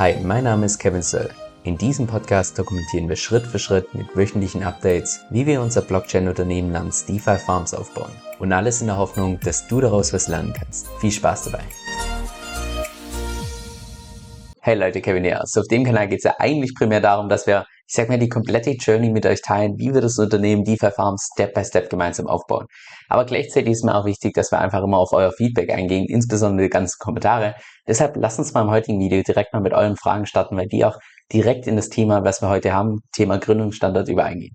Hi, mein Name ist Kevin Söll. In diesem Podcast dokumentieren wir Schritt für Schritt mit wöchentlichen Updates, wie wir unser Blockchain-Unternehmen namens DeFi Farms aufbauen. Und alles in der Hoffnung, dass du daraus was lernen kannst. Viel Spaß dabei! Hey Leute, Kevin hier. So auf dem Kanal geht es ja eigentlich primär darum, dass wir ich sag mal, die komplette Journey mit euch teilen, wie wir das Unternehmen DeFi Farm Step by Step gemeinsam aufbauen. Aber gleichzeitig ist mir auch wichtig, dass wir einfach immer auf euer Feedback eingehen, insbesondere die ganzen Kommentare. Deshalb lasst uns mal im heutigen Video direkt mal mit euren Fragen starten, weil die auch direkt in das Thema, was wir heute haben, Thema Gründungsstandard übereingehen.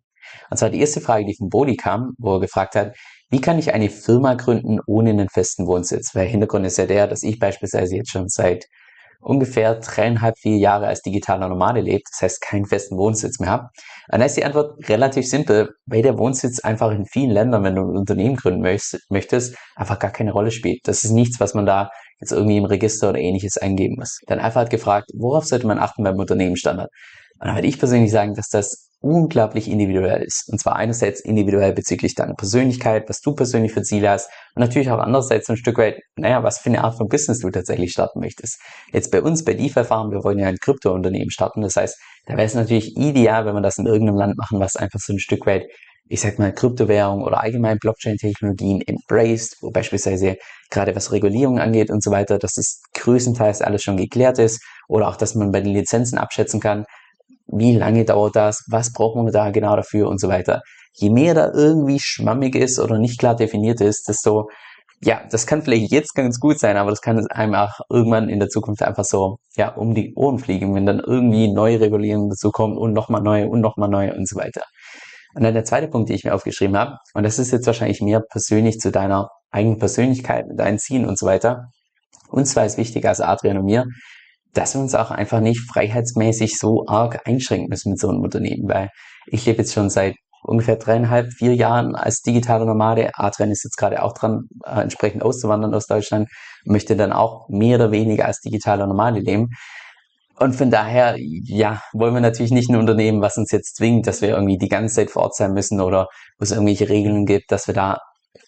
Und zwar die erste Frage, die von Bodi kam, wo er gefragt hat, wie kann ich eine Firma gründen ohne einen festen Wohnsitz? Weil Hintergrund ist ja der, dass ich beispielsweise jetzt schon seit ungefähr dreieinhalb, vier Jahre als digitaler Nomade lebt, das heißt keinen festen Wohnsitz mehr habe? Dann ist die Antwort relativ simpel, weil der Wohnsitz einfach in vielen Ländern, wenn du ein Unternehmen gründen möchtest, einfach gar keine Rolle spielt. Das ist nichts, was man da jetzt irgendwie im Register oder ähnliches eingeben muss. Dann einfach hat gefragt, worauf sollte man achten beim Unternehmensstandard? Und dann würde ich persönlich sagen, dass das unglaublich individuell ist. Und zwar einerseits individuell bezüglich deiner Persönlichkeit, was du persönlich für Ziele hast und natürlich auch andererseits ein Stück weit, naja, was für eine Art von Business du tatsächlich starten möchtest. Jetzt bei uns, bei DeFi Farm, wir wollen ja ein Kryptounternehmen starten. Das heißt, da wäre es natürlich ideal, wenn wir das in irgendeinem Land machen, was einfach so ein Stück weit ich sag mal, Kryptowährung oder allgemein Blockchain-Technologien embraced, wo beispielsweise gerade was Regulierung angeht und so weiter, dass das größtenteils alles schon geklärt ist oder auch, dass man bei den Lizenzen abschätzen kann, wie lange dauert das, was braucht man da genau dafür und so weiter. Je mehr da irgendwie schwammig ist oder nicht klar definiert ist, desto, ja, das kann vielleicht jetzt ganz gut sein, aber das kann einem auch irgendwann in der Zukunft einfach so, ja, um die Ohren fliegen, wenn dann irgendwie neue Regulierungen dazu kommen und nochmal neue und nochmal neue und so weiter. Und dann der zweite Punkt, den ich mir aufgeschrieben habe, und das ist jetzt wahrscheinlich mehr persönlich zu deiner eigenen Persönlichkeit, deinen Zielen und so weiter. Und zwar ist wichtig, also Adrian und mir, dass wir uns auch einfach nicht freiheitsmäßig so arg einschränken müssen mit so einem Unternehmen, weil ich lebe jetzt schon seit ungefähr dreieinhalb, vier Jahren als digitale Nomade. Adrian ist jetzt gerade auch dran, äh, entsprechend auszuwandern aus Deutschland, möchte dann auch mehr oder weniger als digitaler Nomade leben. Und von daher, ja, wollen wir natürlich nicht ein Unternehmen, was uns jetzt zwingt, dass wir irgendwie die ganze Zeit vor Ort sein müssen oder wo es irgendwelche Regeln gibt, dass wir da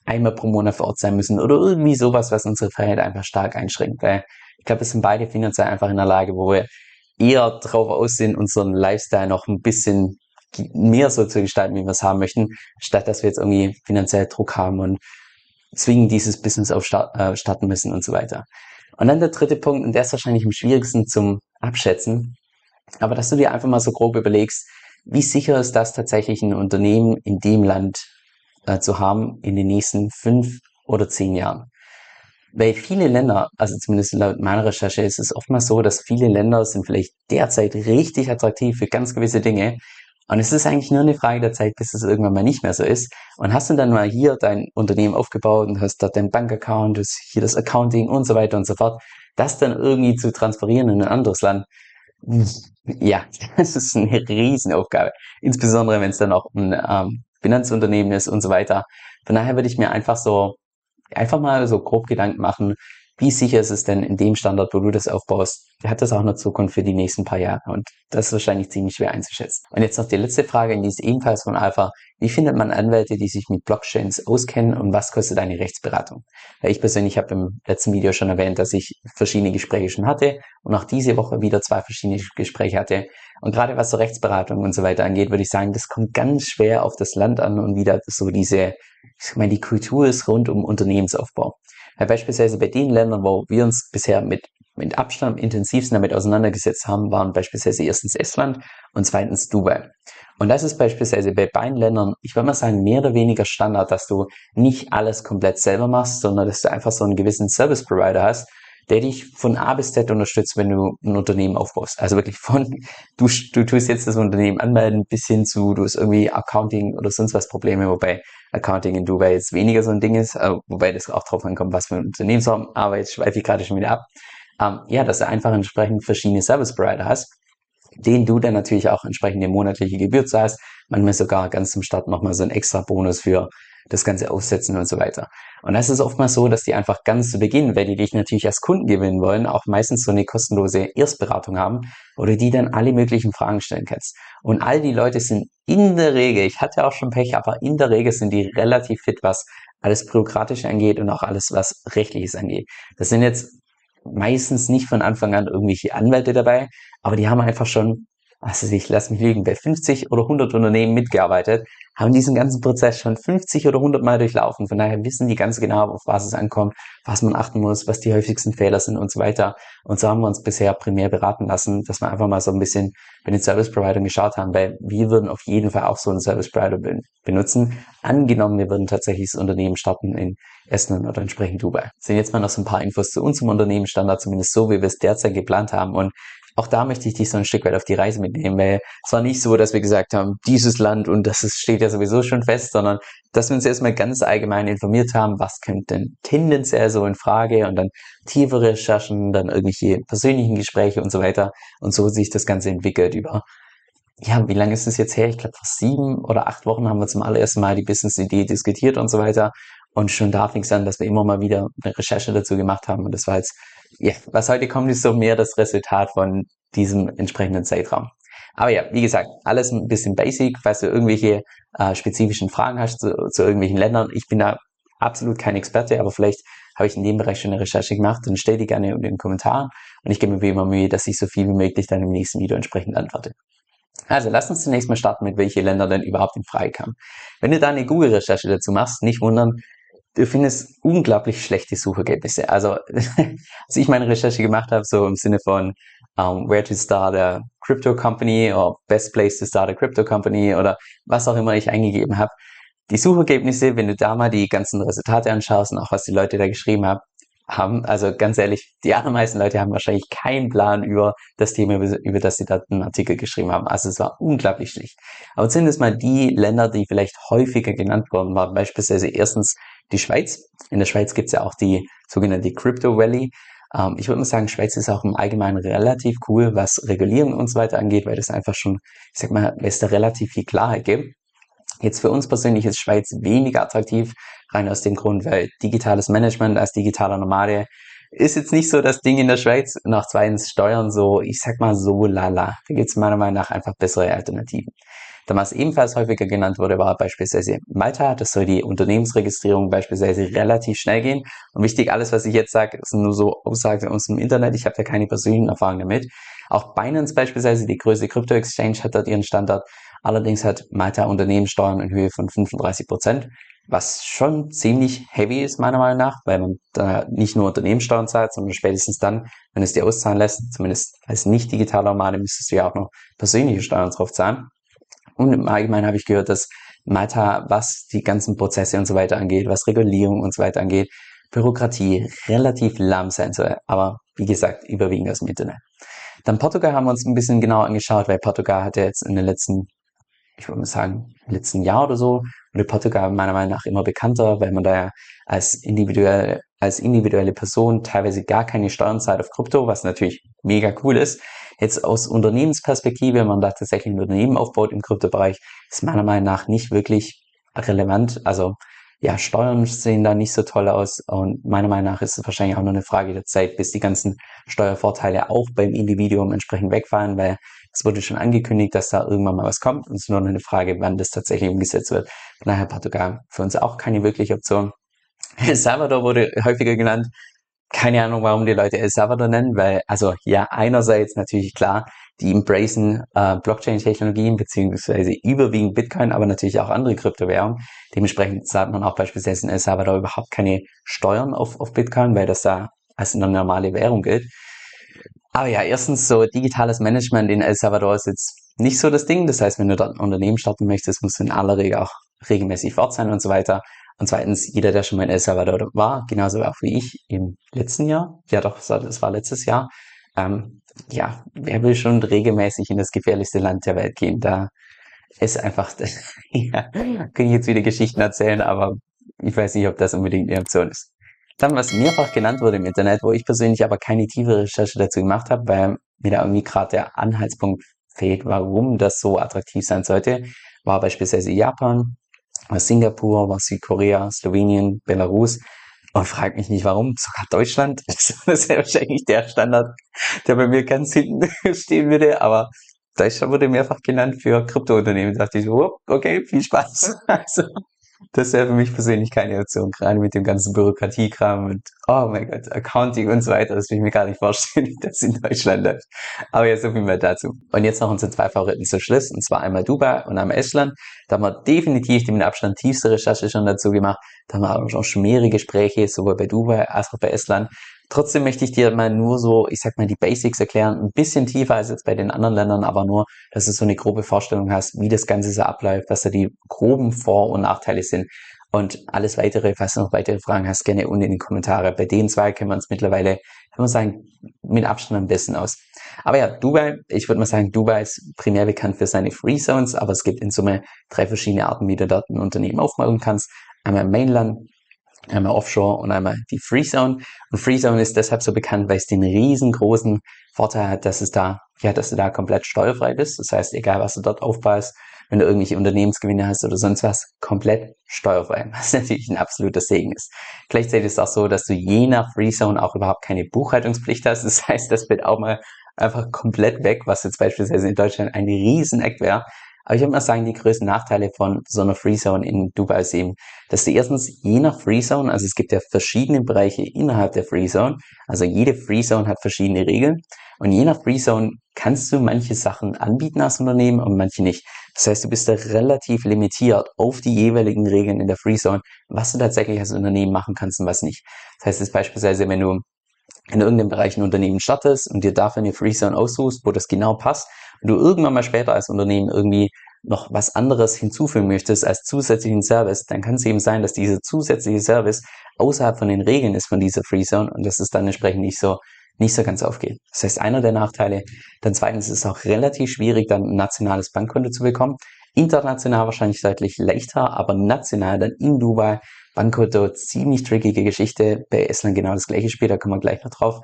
einmal pro Monat vor Ort sein müssen oder irgendwie sowas, was unsere Freiheit einfach stark einschränkt. Weil ich glaube, wir sind beide finanziell einfach in der Lage, wo wir eher drauf aussehen, unseren Lifestyle noch ein bisschen mehr so zu gestalten, wie wir es haben möchten, statt dass wir jetzt irgendwie finanziell Druck haben und zwingen dieses Business auf äh, müssen und so weiter. Und dann der dritte Punkt, und der ist wahrscheinlich am schwierigsten zum Abschätzen, aber dass du dir einfach mal so grob überlegst, wie sicher ist das tatsächlich ein Unternehmen in dem Land äh, zu haben in den nächsten fünf oder zehn Jahren? Weil viele Länder, also zumindest laut meiner Recherche, ist es oftmals so, dass viele Länder sind vielleicht derzeit richtig attraktiv für ganz gewisse Dinge. Und es ist eigentlich nur eine Frage der Zeit, bis es irgendwann mal nicht mehr so ist. Und hast du dann mal hier dein Unternehmen aufgebaut und hast dort dein Bankaccount, hast hier das Accounting und so weiter und so fort, das dann irgendwie zu transferieren in ein anderes Land, ja, das ist eine Riesenaufgabe. Insbesondere, wenn es dann auch ein ähm, Finanzunternehmen ist und so weiter. Von daher würde ich mir einfach so einfach mal so grob Gedanken machen, wie sicher ist es denn in dem Standard, wo du das aufbaust, hat das auch eine Zukunft für die nächsten paar Jahre? Und das ist wahrscheinlich ziemlich schwer einzuschätzen. Und jetzt noch die letzte Frage, die ist ebenfalls von Alpha. Wie findet man Anwälte, die sich mit Blockchains auskennen und was kostet eine Rechtsberatung? Ich persönlich habe im letzten Video schon erwähnt, dass ich verschiedene Gespräche schon hatte und auch diese Woche wieder zwei verschiedene Gespräche hatte. Und gerade was so Rechtsberatung und so weiter angeht, würde ich sagen, das kommt ganz schwer auf das Land an und wieder so diese, ich meine, die Kultur ist rund um Unternehmensaufbau. Beispielsweise bei den Ländern, wo wir uns bisher mit, mit Abstand am intensivsten damit auseinandergesetzt haben, waren beispielsweise erstens Estland und zweitens Dubai. Und das ist beispielsweise bei beiden Ländern, ich würde mal sagen, mehr oder weniger Standard, dass du nicht alles komplett selber machst, sondern dass du einfach so einen gewissen Service Provider hast, der dich von A bis Z unterstützt, wenn du ein Unternehmen aufbaust. Also wirklich von, du, du tust jetzt das Unternehmen anmelden, bis hin zu, du hast irgendwie Accounting oder sonst was Probleme, wobei Accounting in Dubai jetzt weniger so ein Ding ist, äh, wobei das auch drauf ankommt, was für ein Unternehmen so haben, aber jetzt schweife ich gerade schon wieder ab. Ähm, ja, dass du einfach entsprechend verschiedene Service Provider hast, den du dann natürlich auch entsprechend eine monatliche Gebühr zahlst, manchmal sogar ganz zum Start nochmal so ein extra Bonus für das Ganze aufsetzen und so weiter. Und das ist oftmals so, dass die einfach ganz zu Beginn, weil die dich natürlich als Kunden gewinnen wollen, auch meistens so eine kostenlose Erstberatung haben, oder die dann alle möglichen Fragen stellen kannst. Und all die Leute sind in der Regel, ich hatte auch schon Pech, aber in der Regel sind die relativ fit, was alles bürokratisch angeht und auch alles, was rechtliches angeht. Das sind jetzt meistens nicht von Anfang an irgendwelche Anwälte dabei, aber die haben einfach schon also ich lasse mich liegen, bei 50 oder 100 Unternehmen mitgearbeitet, haben diesen ganzen Prozess schon 50 oder 100 Mal durchlaufen. Von daher wissen die ganz genau, auf was es ankommt, was man achten muss, was die häufigsten Fehler sind und so weiter. Und so haben wir uns bisher primär beraten lassen, dass wir einfach mal so ein bisschen bei den Service Providern geschaut haben, weil wir würden auf jeden Fall auch so einen Service Provider benutzen. Angenommen, wir würden tatsächlich das Unternehmen starten in Estland oder entsprechend Dubai. So, jetzt mal noch so ein paar Infos zu unserem Unternehmensstandard, zumindest so, wie wir es derzeit geplant haben. Und auch da möchte ich dich so ein Stück weit auf die Reise mitnehmen, weil es war nicht so, dass wir gesagt haben, dieses Land und das steht ja sowieso schon fest, sondern dass wir uns erstmal ganz allgemein informiert haben, was kommt denn tendenziell so in Frage und dann tiefere Recherchen, dann irgendwelche persönlichen Gespräche und so weiter und so sich das Ganze entwickelt über ja, wie lange ist es jetzt her? Ich glaube, vor sieben oder acht Wochen haben wir zum allerersten Mal die Business-Idee diskutiert und so weiter. Und schon da fing es an, dass wir immer mal wieder eine Recherche dazu gemacht haben. Und das war jetzt ja, was heute kommt, ist so mehr das Resultat von diesem entsprechenden Zeitraum. Aber ja, wie gesagt, alles ein bisschen basic. Falls du irgendwelche äh, spezifischen Fragen hast zu, zu irgendwelchen Ländern, ich bin da absolut kein Experte, aber vielleicht habe ich in dem Bereich schon eine Recherche gemacht, dann stell die gerne in den Kommentaren und ich gebe mir wie immer Mühe, dass ich so viel wie möglich dann im nächsten Video entsprechend antworte. Also lass uns zunächst mal starten mit welche Länder denn überhaupt in Frage kamen. Wenn du da eine Google-Recherche dazu machst, nicht wundern, du findest unglaublich schlechte Suchergebnisse. Also, als ich meine Recherche gemacht habe, so im Sinne von um, ähm, Where to Start a Crypto Company oder Best Place to Start a Crypto Company oder was auch immer ich eingegeben habe, die Suchergebnisse, wenn du da mal die ganzen Resultate anschaust und auch was die Leute da geschrieben haben, haben, also ganz ehrlich, die allermeisten Leute haben wahrscheinlich keinen Plan über das Thema, über das sie da einen Artikel geschrieben haben. Also es war unglaublich schlicht. Aber zumindest mal die Länder, die vielleicht häufiger genannt worden waren, beispielsweise erstens die Schweiz. In der Schweiz gibt es ja auch die sogenannte Crypto Valley. Ähm, ich würde mal sagen, Schweiz ist auch im Allgemeinen relativ cool, was Regulierung und so weiter angeht, weil das einfach schon, ich sag mal, es da relativ viel Klarheit gibt. Jetzt für uns persönlich ist Schweiz weniger attraktiv, rein aus dem Grund, weil digitales Management als digitaler Nomade ist jetzt nicht so das Ding in der Schweiz. Nach zweitens Steuern so, ich sag mal so lala. Da gibt es meiner Meinung nach einfach bessere Alternativen. Dann was ebenfalls häufiger genannt wurde, war beispielsweise Malta. Das soll die Unternehmensregistrierung beispielsweise relativ schnell gehen. Und wichtig, alles, was ich jetzt sage, sind nur so Aussagen aus dem Internet. Ich habe da keine persönlichen Erfahrungen damit. Auch Binance beispielsweise, die größte Krypto-Exchange, hat dort ihren Standard. Allerdings hat Malta Unternehmenssteuern in Höhe von 35 Prozent, was schon ziemlich heavy ist, meiner Meinung nach, weil man da nicht nur Unternehmenssteuern zahlt, sondern spätestens dann, wenn es dir auszahlen lässt, zumindest als nicht digitaler Nomade, müsstest du ja auch noch persönliche Steuern drauf zahlen. Und im Allgemeinen habe ich gehört, dass Malta, was die ganzen Prozesse und so weiter angeht, was Regulierung und so weiter angeht, Bürokratie relativ lahm sein soll. Aber wie gesagt, überwiegend aus dem Internet. Dann Portugal haben wir uns ein bisschen genauer angeschaut, weil Portugal hat ja jetzt in den letzten, ich würde mal sagen, letzten Jahr oder so, wurde Portugal meiner Meinung nach immer bekannter, weil man da ja als individuelle, als individuelle Person teilweise gar keine Steuern zahlt auf Krypto, was natürlich mega cool ist. Jetzt aus Unternehmensperspektive, wenn man da tatsächlich ein Unternehmen aufbaut im Kryptobereich, ist meiner Meinung nach nicht wirklich relevant. Also ja, Steuern sehen da nicht so toll aus und meiner Meinung nach ist es wahrscheinlich auch nur eine Frage der Zeit, bis die ganzen Steuervorteile auch beim Individuum entsprechend wegfallen, weil es wurde schon angekündigt, dass da irgendwann mal was kommt und es ist nur eine Frage, wann das tatsächlich umgesetzt wird. Von daher Portugal für uns auch keine wirkliche Option. Salvador wurde häufiger genannt, keine Ahnung, warum die Leute El Salvador nennen, weil, also ja, einerseits natürlich klar, die embracen äh, Blockchain-Technologien beziehungsweise überwiegend Bitcoin, aber natürlich auch andere Kryptowährungen. Dementsprechend zahlt man auch beispielsweise in El Salvador überhaupt keine Steuern auf, auf Bitcoin, weil das da als eine normale Währung gilt. Aber ja, erstens so digitales Management in El Salvador ist jetzt nicht so das Ding. Das heißt, wenn du dort ein Unternehmen starten möchtest, musst du in aller Regel auch regelmäßig fort sein und so weiter. Und zweitens, jeder, der schon mal in El Salvador war, genauso auch wie ich im letzten Jahr, ja doch, das war letztes Jahr, ähm, ja, wer will schon regelmäßig in das gefährlichste Land der Welt gehen? Da ist einfach, ja, kann ich jetzt wieder Geschichten erzählen, aber ich weiß nicht, ob das unbedingt eine Option ist. Dann, was mehrfach genannt wurde im Internet, wo ich persönlich aber keine tiefe Recherche dazu gemacht habe, weil mir da irgendwie gerade der Anhaltspunkt fehlt, warum das so attraktiv sein sollte, war beispielsweise Japan, war Singapur, war Südkorea, Slowenien, Belarus. Und frag mich nicht warum, sogar Deutschland. Das ist ja wahrscheinlich der Standard, der bei mir ganz hinten stehen würde. Aber Deutschland wurde mehrfach genannt für Kryptounternehmen. Da dachte ich so, okay, viel Spaß. Also, das wäre für mich persönlich keine Option, gerade mit dem ganzen Bürokratiekram und oh mein Gott, Accounting und so weiter. Das will ich mir gar nicht vorstellen, wie das in Deutschland läuft. Aber ja, so viel mehr dazu. Und jetzt noch unsere zwei Favoriten zum Schluss, und zwar einmal Dubai und einmal Estland. Da haben wir definitiv mit Abstand tiefste Recherche schon dazu gemacht. Da haben wir auch schon mehrere Gespräche, sowohl bei Dubai als auch bei Estland. Trotzdem möchte ich dir mal nur so, ich sag mal, die Basics erklären, ein bisschen tiefer als jetzt bei den anderen Ländern, aber nur, dass du so eine grobe Vorstellung hast, wie das Ganze so abläuft, was da die groben Vor- und Nachteile sind. Und alles weitere, falls du noch weitere Fragen hast, gerne unten in die Kommentare. Bei den zwei können wir uns mittlerweile, kann man sagen, mit Abstand am besten aus. Aber ja, Dubai, ich würde mal sagen, Dubai ist primär bekannt für seine Free Zones, aber es gibt in Summe drei verschiedene Arten, wie du dort ein Unternehmen aufmachen kannst. Einmal Mainland, einmal Offshore und einmal die Free Zone. Und Free Zone ist deshalb so bekannt, weil es den riesengroßen Vorteil hat, dass es da, ja, dass du da komplett steuerfrei bist. Das heißt, egal was du dort aufbaust, wenn du irgendwelche Unternehmensgewinne hast oder sonst was, komplett steuerfrei, was natürlich ein absoluter Segen ist. Gleichzeitig ist es auch so, dass du je nach Free Zone auch überhaupt keine Buchhaltungspflicht hast. Das heißt, das wird auch mal einfach komplett weg, was jetzt beispielsweise in Deutschland ein Rieseneck wäre. Aber ich würde mal sagen, die größten Nachteile von so einer Freezone in Dubai ist eben, dass du erstens je nach Freezone, also es gibt ja verschiedene Bereiche innerhalb der Freezone, also jede Freezone hat verschiedene Regeln und je nach Freezone kannst du manche Sachen anbieten als Unternehmen und manche nicht. Das heißt, du bist da relativ limitiert auf die jeweiligen Regeln in der Freezone, was du tatsächlich als Unternehmen machen kannst und was nicht. Das heißt jetzt beispielsweise, wenn du in irgendeinem Bereich ein Unternehmen startest und dir dafür eine Freezone aussuchst, wo das genau passt, und du irgendwann mal später als Unternehmen irgendwie noch was anderes hinzufügen möchtest als zusätzlichen Service, dann kann es eben sein, dass dieser zusätzliche Service außerhalb von den Regeln ist von dieser Freezone und dass es dann entsprechend nicht so nicht so ganz aufgeht. Das heißt, einer der Nachteile. Dann zweitens ist es auch relativ schwierig, dann ein nationales Bankkonto zu bekommen. International wahrscheinlich deutlich leichter, aber national dann in Dubai Bankkonto ziemlich trickige Geschichte. Bei Estland genau das gleiche Spiel, da kommen wir gleich noch drauf.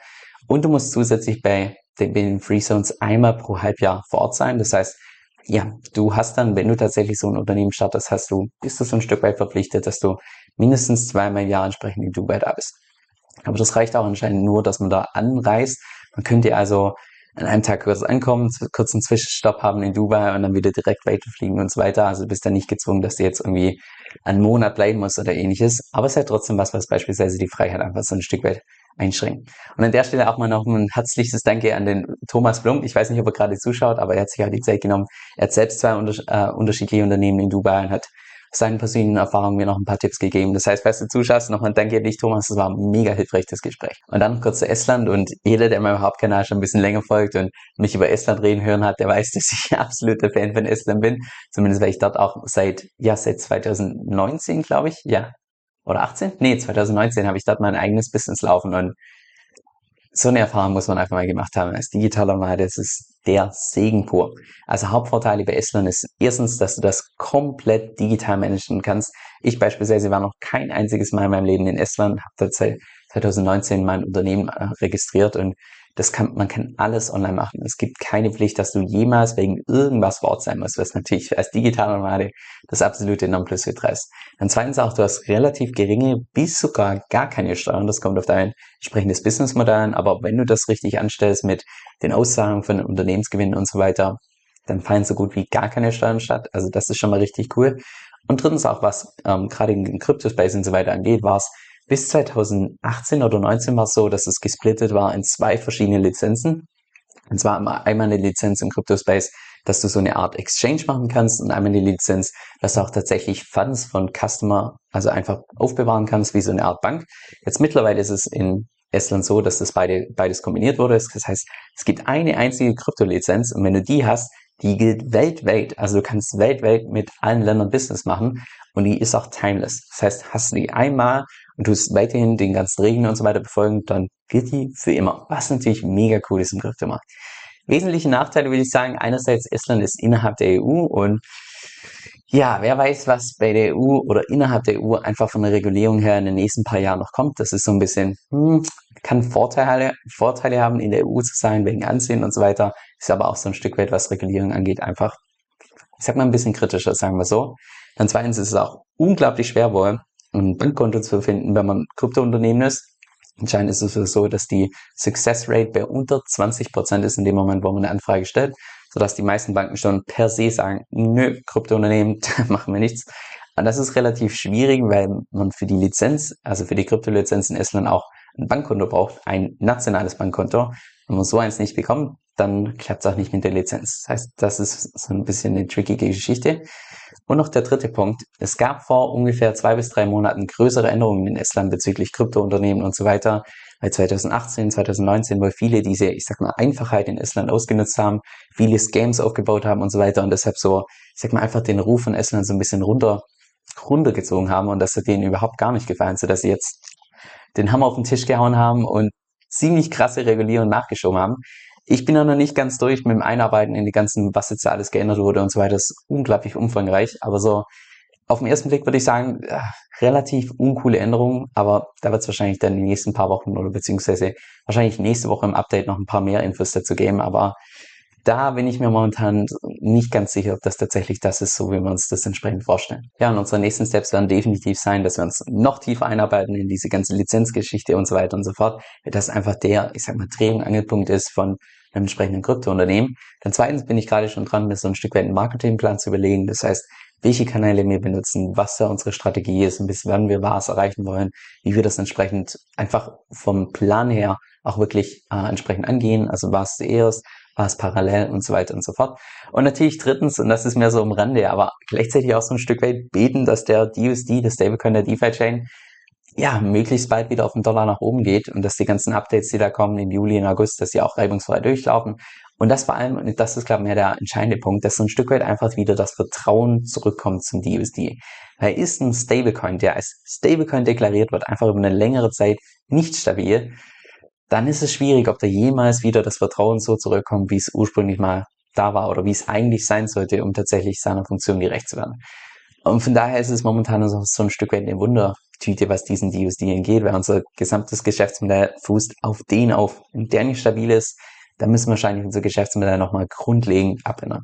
Und du musst zusätzlich bei den, den Free Zones einmal pro Halbjahr vor Ort sein. Das heißt, ja, du hast dann, wenn du tatsächlich so ein Unternehmen startest, hast du, bist du so ein Stück weit verpflichtet, dass du mindestens zweimal im Jahr entsprechend in Dubai da bist. Aber das reicht auch anscheinend nur, dass man da anreist. Man könnte also an einem Tag kurz ankommen, kurz einen Zwischenstopp haben in Dubai und dann wieder direkt weiterfliegen und so weiter. Also du bist dann nicht gezwungen, dass du jetzt irgendwie einen Monat bleiben musst oder ähnliches. Aber es ist halt trotzdem was, was beispielsweise die Freiheit einfach so ein Stück weit einschränken. Und an der Stelle auch mal noch ein herzliches Danke an den Thomas Blum. Ich weiß nicht, ob er gerade zuschaut, aber er hat sich auch die Zeit genommen. Er hat selbst zwei unter äh, unterschiedliche Unternehmen in Dubai und hat seinen persönlichen Erfahrungen mir noch ein paar Tipps gegeben. Das heißt, falls du zuschaust, nochmal danke an dich, Thomas. Das war ein mega hilfreich, das Gespräch. Und dann kurz zu Estland und jeder, der meinem Hauptkanal schon ein bisschen länger folgt und mich über Estland reden hören hat, der weiß, dass ich ein absoluter Fan von Estland bin. Zumindest weil ich dort auch seit, ja, seit 2019, glaube ich, ja, oder 18? Nee, 2019 habe ich dort mein eigenes Business laufen und so eine Erfahrung muss man einfach mal gemacht haben. Als digitaler Nomade, das ist der Segen pur. Also Hauptvorteile bei Estland ist erstens, dass du das komplett digital managen kannst. Ich beispielsweise war noch kein einziges Mal in meinem Leben in Estland, habe dort seit 2019 mein Unternehmen äh, registriert und das kann, man kann alles online machen. Es gibt keine Pflicht, dass du jemals wegen irgendwas vor Ort sein musst, was natürlich als digitaler Nomade das absolute Nonplusultra ist. Dann zweitens auch, du hast relativ geringe bis sogar gar keine Steuern. Das kommt auf dein entsprechendes Businessmodell an. Aber wenn du das richtig anstellst mit den Auszahlungen von Unternehmensgewinnen und so weiter, dann fallen so gut wie gar keine Steuern statt. Also das ist schon mal richtig cool. Und drittens auch, was ähm, gerade in Kryptospace und so weiter angeht, war es bis 2018 oder 19 war es so, dass es gesplittet war in zwei verschiedene Lizenzen. Und zwar einmal eine Lizenz im Crypto-Space, dass du so eine Art Exchange machen kannst und einmal eine Lizenz, dass du auch tatsächlich Funds von Customer, also einfach aufbewahren kannst, wie so eine Art Bank. Jetzt mittlerweile ist es in Estland so, dass das beide, beides kombiniert wurde. Das heißt, es gibt eine einzige Krypto-Lizenz und wenn du die hast, die gilt weltweit. Also du kannst weltweit mit allen Ländern Business machen und die ist auch timeless. Das heißt, hast du die einmal und tust weiterhin den ganzen Regeln und so weiter befolgen, dann wird die für immer. Was natürlich mega cool ist im Kryptomarkt. Wesentliche Nachteile würde ich sagen, einerseits Estland ist innerhalb der EU und ja, wer weiß, was bei der EU oder innerhalb der EU einfach von der Regulierung her in den nächsten paar Jahren noch kommt. Das ist so ein bisschen, hm, kann Vorteile, Vorteile haben, in der EU zu sein, wegen Ansehen und so weiter. Ist aber auch so ein Stück weit, was Regulierung angeht, einfach, ich sag mal, ein bisschen kritischer, sagen wir so. Dann zweitens ist es auch unglaublich schwer wohl, ein Bankkonto zu finden, wenn man Kryptounternehmen ist. Anscheinend ist es so, dass die Success Rate bei unter 20 Prozent ist in dem Moment, wo man eine Anfrage stellt, sodass die meisten Banken schon per se sagen, nö, Kryptounternehmen, da machen wir nichts. Und das ist relativ schwierig, weil man für die Lizenz, also für die Kryptolizenz in Estland auch ein Bankkonto braucht, ein nationales Bankkonto. Wenn man so eins nicht bekommt, dann klappt es auch nicht mit der Lizenz. Das heißt, das ist so ein bisschen eine trickige Geschichte. Und noch der dritte Punkt. Es gab vor ungefähr zwei bis drei Monaten größere Änderungen in Estland bezüglich Kryptounternehmen und so weiter. Weil 2018, 2019, wo viele diese, ich sag mal, Einfachheit in Estland ausgenutzt haben, viele Scams aufgebaut haben und so weiter und deshalb so, ich sag mal, einfach den Ruf von Estland so ein bisschen runter, runtergezogen haben und das hat denen überhaupt gar nicht gefallen, sodass sie jetzt den Hammer auf den Tisch gehauen haben und ziemlich krasse Regulierung nachgeschoben haben. Ich bin da noch nicht ganz durch mit dem Einarbeiten in die ganzen, was jetzt alles geändert wurde und so weiter. Das ist unglaublich umfangreich, aber so auf den ersten Blick würde ich sagen, äh, relativ uncoole Änderungen, aber da wird es wahrscheinlich dann die nächsten paar Wochen oder beziehungsweise wahrscheinlich nächste Woche im Update noch ein paar mehr Infos dazu geben, aber da bin ich mir momentan nicht ganz sicher, ob das tatsächlich das ist, so wie wir uns das entsprechend vorstellen. Ja, und unsere nächsten Steps werden definitiv sein, dass wir uns noch tiefer einarbeiten in diese ganze Lizenzgeschichte und so weiter und so fort, weil das einfach der, ich sag mal, Dreh- und Angelpunkt ist von einem entsprechenden Kryptounternehmen. Dann zweitens bin ich gerade schon dran, mir so ein Stück weit einen Marketingplan zu überlegen. Das heißt, welche Kanäle wir benutzen, was da unsere Strategie ist und bis wann wir was erreichen wollen, wie wir das entsprechend einfach vom Plan her auch wirklich äh, entsprechend angehen. Also was zuerst, war es parallel und so weiter und so fort. Und natürlich drittens, und das ist mehr so am Rande, aber gleichzeitig auch so ein Stück weit beten, dass der DUSD, das Stablecoin der DeFi-Chain, ja, möglichst bald wieder auf den Dollar nach oben geht und dass die ganzen Updates, die da kommen im Juli und August, dass die auch reibungsfrei durchlaufen. Und das vor allem, und das ist, glaube ich, mehr der entscheidende Punkt, dass so ein Stück weit einfach wieder das Vertrauen zurückkommt zum DUSD. Weil ist ein Stablecoin, der als Stablecoin deklariert wird, einfach über eine längere Zeit nicht stabil, dann ist es schwierig, ob da jemals wieder das Vertrauen so zurückkommt, wie es ursprünglich mal da war oder wie es eigentlich sein sollte, um tatsächlich seiner Funktion gerecht zu werden. Und von daher ist es momentan so ein Stück weit eine Wundertüte, was diesen DUSD angeht, weil unser gesamtes Geschäftsmodell fußt auf den auf. Wenn der nicht stabil ist, dann müssen wir wahrscheinlich unser Geschäftsmodell nochmal grundlegend abändern.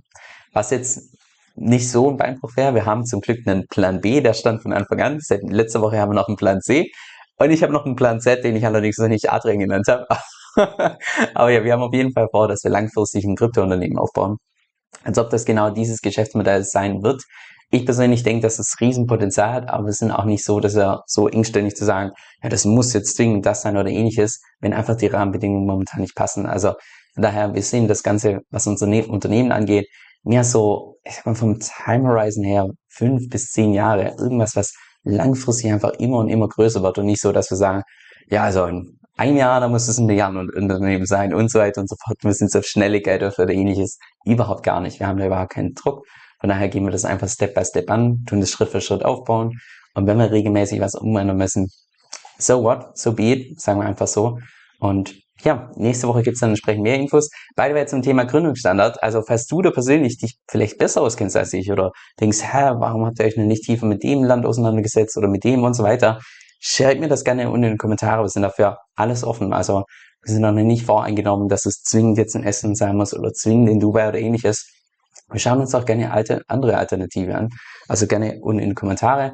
Was jetzt nicht so ein Beinbruch wäre, wir haben zum Glück einen Plan B, der stand von Anfang an. Seit letzter Woche haben wir noch einen Plan C. Und ich habe noch einen Plan Z, den ich allerdings noch nicht Adrian genannt habe. Aber ja, wir haben auf jeden Fall vor, dass wir langfristig ein Kryptounternehmen aufbauen. Als ob das genau dieses Geschäftsmodell sein wird. Ich persönlich denke, dass es Riesenpotenzial hat, aber wir sind auch nicht so, dass er so engständig zu sagen, ja, das muss jetzt zwingend das sein oder ähnliches, wenn einfach die Rahmenbedingungen momentan nicht passen. Also daher, wir sehen das Ganze, was unser Unternehmen angeht, mehr so, ich sag mal, vom Time Horizon her fünf bis zehn Jahre. Irgendwas, was langfristig einfach immer und immer größer wird und nicht so, dass wir sagen, ja, also in einem Jahr, da muss es ein Milliardenunternehmen sein und so weiter und so fort. Wir sind so schnelle Geld oder ähnliches. Überhaupt gar nicht. Wir haben da überhaupt keinen Druck. Von daher gehen wir das einfach Step by Step an, tun das Schritt für Schritt aufbauen. Und wenn wir regelmäßig was umändern müssen, so what, so be it, sagen wir einfach so. Und ja, nächste Woche gibt's dann entsprechend mehr Infos. Beide way zum Thema Gründungsstandard. Also falls du da persönlich dich vielleicht besser auskennst als ich oder denkst, hä, warum habt ihr euch noch nicht tiefer mit dem Land auseinandergesetzt oder mit dem und so weiter, schreibt mir das gerne unten in die Kommentare. Wir sind dafür alles offen. Also wir sind noch nicht voreingenommen, dass es zwingend jetzt in Essen sein muss oder zwingend in Dubai oder ähnliches. Wir schauen uns auch gerne alte, andere Alternative an. Also gerne unten in die Kommentare.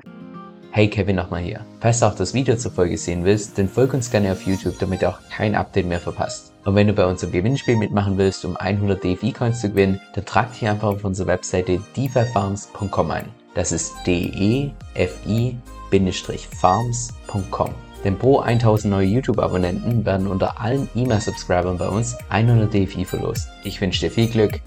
Hey Kevin nochmal hier. Falls du auch das Video zur Folge sehen willst, dann folg uns gerne auf YouTube, damit du auch kein Update mehr verpasst. Und wenn du bei uns im Gewinnspiel mitmachen willst, um 100 DFI Coins zu gewinnen, dann trag dich einfach auf unsere Webseite defifarms.com ein. Das ist defi-farms.com. Denn pro 1000 neue YouTube-Abonnenten werden unter allen E-Mail-Subscribern bei uns 100 DFI verlost. Ich wünsche dir viel Glück